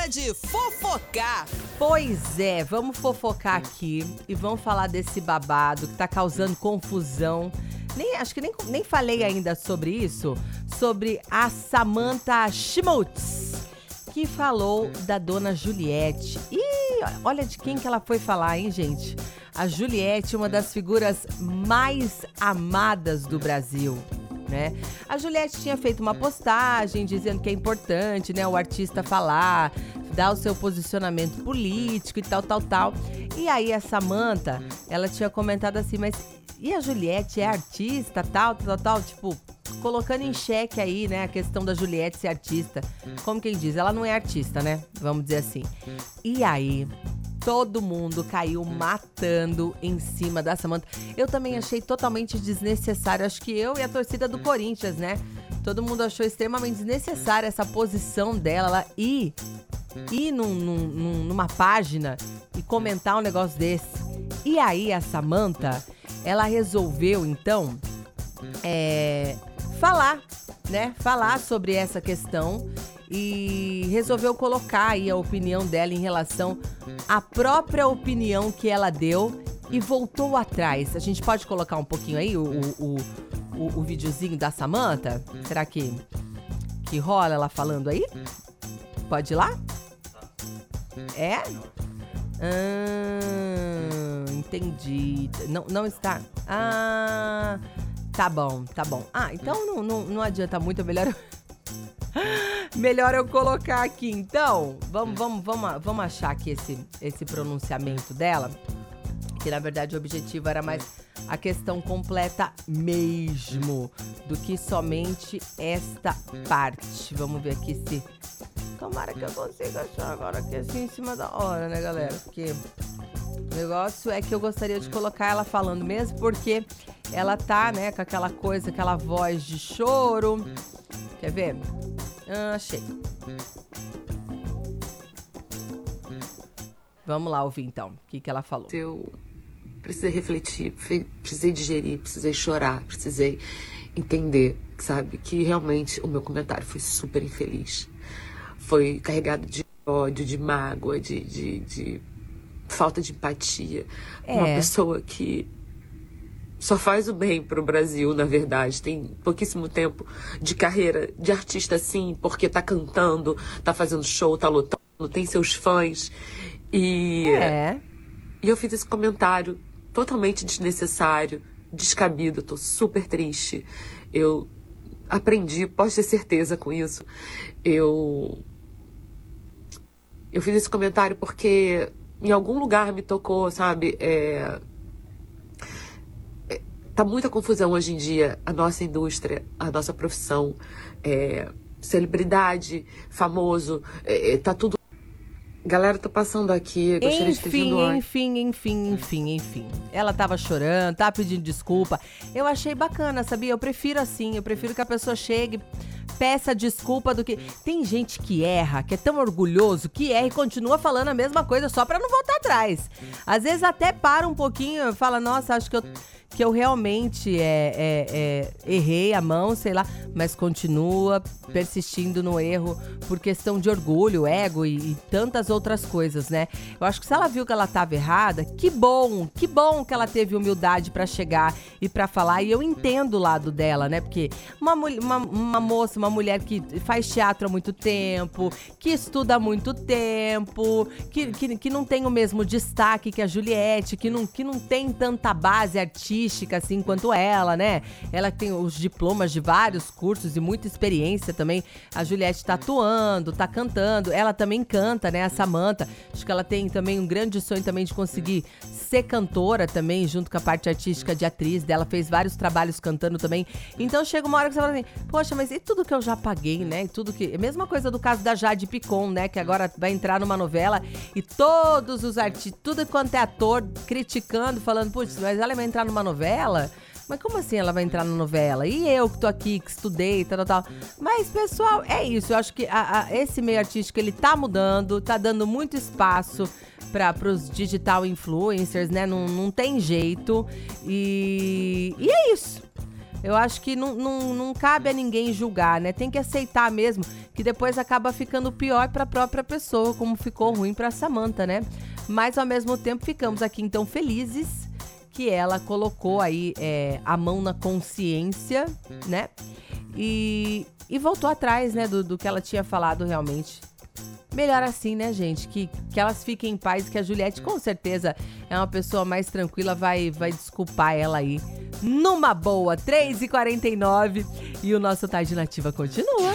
hora de fofocar. Pois é, vamos fofocar aqui e vamos falar desse babado que tá causando confusão. Nem, acho que nem, nem falei ainda sobre isso, sobre a Samantha Schmutz, que falou da dona Juliette. E olha de quem que ela foi falar, hein, gente? A Juliette, uma das figuras mais amadas do Brasil. Né? A Juliette tinha feito uma postagem dizendo que é importante, né, o artista falar, dar o seu posicionamento político e tal, tal, tal. E aí a Samantha, ela tinha comentado assim, mas e a Juliette é artista, tal, tal, tal, tipo, colocando em xeque aí, né, a questão da Juliette ser artista. Como quem diz, ela não é artista, né? Vamos dizer assim. E aí, todo mundo caiu matando em cima da Samantha. Eu também achei totalmente desnecessário. Acho que eu e a torcida do Corinthians, né? Todo mundo achou extremamente desnecessária essa posição dela ela ir, ir num, num, numa página e comentar um negócio desse. E aí a Samantha, ela resolveu então é, falar, né? Falar sobre essa questão e resolveu colocar aí a opinião dela em relação à própria opinião que ela deu e voltou atrás. A gente pode colocar um pouquinho aí o, o, o, o videozinho da Samantha? Será que, que rola ela falando aí? Pode ir lá? É? Ah, entendi. Não, não está. Ah, tá bom, tá bom. Ah, então não, não, não adianta muito, é melhor. Melhor eu colocar aqui, então. Vamos, vamos, vamos, vamos achar aqui esse, esse pronunciamento dela. Que na verdade o objetivo era mais a questão completa mesmo do que somente esta parte. Vamos ver aqui se. Tomara que eu consiga achar agora aqui assim em cima da hora, né, galera? Porque o negócio é que eu gostaria de colocar ela falando mesmo, porque ela tá, né, com aquela coisa, aquela voz de choro. Quer ver? Ah, achei. Vamos lá ouvir então o que, que ela falou. Eu precisei refletir, precisei digerir, precisei chorar, precisei entender, sabe, que realmente o meu comentário foi super infeliz. Foi carregado de ódio, de mágoa, de, de, de falta de empatia. É. Uma pessoa que só faz o bem para o Brasil, na verdade. Tem pouquíssimo tempo de carreira de artista, sim, porque tá cantando, tá fazendo show, tá lutando, tem seus fãs. E, é. e eu fiz esse comentário totalmente desnecessário, descabido, tô super triste. Eu aprendi, pode ter certeza com isso. Eu eu fiz esse comentário porque em algum lugar me tocou, sabe? É, Tá muita confusão hoje em dia, a nossa indústria, a nossa profissão, é, celebridade, famoso, é, é tá tudo. Galera, tô passando aqui, gostaria enfim, de ter. Enfim, enfim, enfim, enfim. Ela tava chorando, tá pedindo desculpa. Eu achei bacana, sabia? Eu prefiro assim, eu prefiro que a pessoa chegue, peça desculpa do que. Tem gente que erra, que é tão orgulhoso, que erra e continua falando a mesma coisa só pra não voltar atrás. Às vezes até para um pouquinho e fala, nossa, acho que eu que eu realmente é, é, é, errei a mão, sei lá, mas continua persistindo no erro por questão de orgulho, ego e, e, tantas outras coisas, né? Eu acho que se ela viu que ela estava errada, que bom, que bom que ela teve humildade para chegar e para falar. E eu entendo o lado dela, né? Porque uma, uma, uma moça, uma mulher que faz teatro há muito tempo, que estuda há muito tempo, que, que, que não tem o mesmo destaque que a Juliette, que não, que não tem tanta base artística assim quanto ela, né? Ela tem os diplomas de vários cursos e muita experiência também. A Juliette tá atuando, tá cantando. Ela também canta, né? A Samantha. Acho que ela tem também um grande sonho também de conseguir ser cantora também, junto com a parte artística de atriz dela. Fez vários trabalhos cantando também. Então chega uma hora que você fala assim: Poxa, mas e tudo que eu já paguei, né? E tudo que. Mesma coisa do caso da Jade Picon, né? Que agora vai entrar numa novela e todos os artistas, tudo quanto é ator criticando, falando, putz, mas ela vai entrar numa novela? Mas como assim ela vai entrar na novela? E eu que tô aqui, que estudei, tal, tal, tal. Mas, pessoal, é isso. Eu acho que a, a, esse meio artístico, ele tá mudando, tá dando muito espaço para os digital influencers, né? Não, não tem jeito. E, e é isso. Eu acho que não, não, não cabe a ninguém julgar, né? Tem que aceitar mesmo, que depois acaba ficando pior para a própria pessoa, como ficou ruim para Samantha, né? Mas ao mesmo tempo ficamos aqui então felizes que ela colocou aí é, a mão na consciência, né? E, e voltou atrás, né, do, do que ela tinha falado realmente. Melhor assim, né, gente? Que, que elas fiquem em paz, que a Juliette com certeza é uma pessoa mais tranquila, vai, vai desculpar ela aí. Numa boa, 3h49 e o nosso Tarde Nativa continua.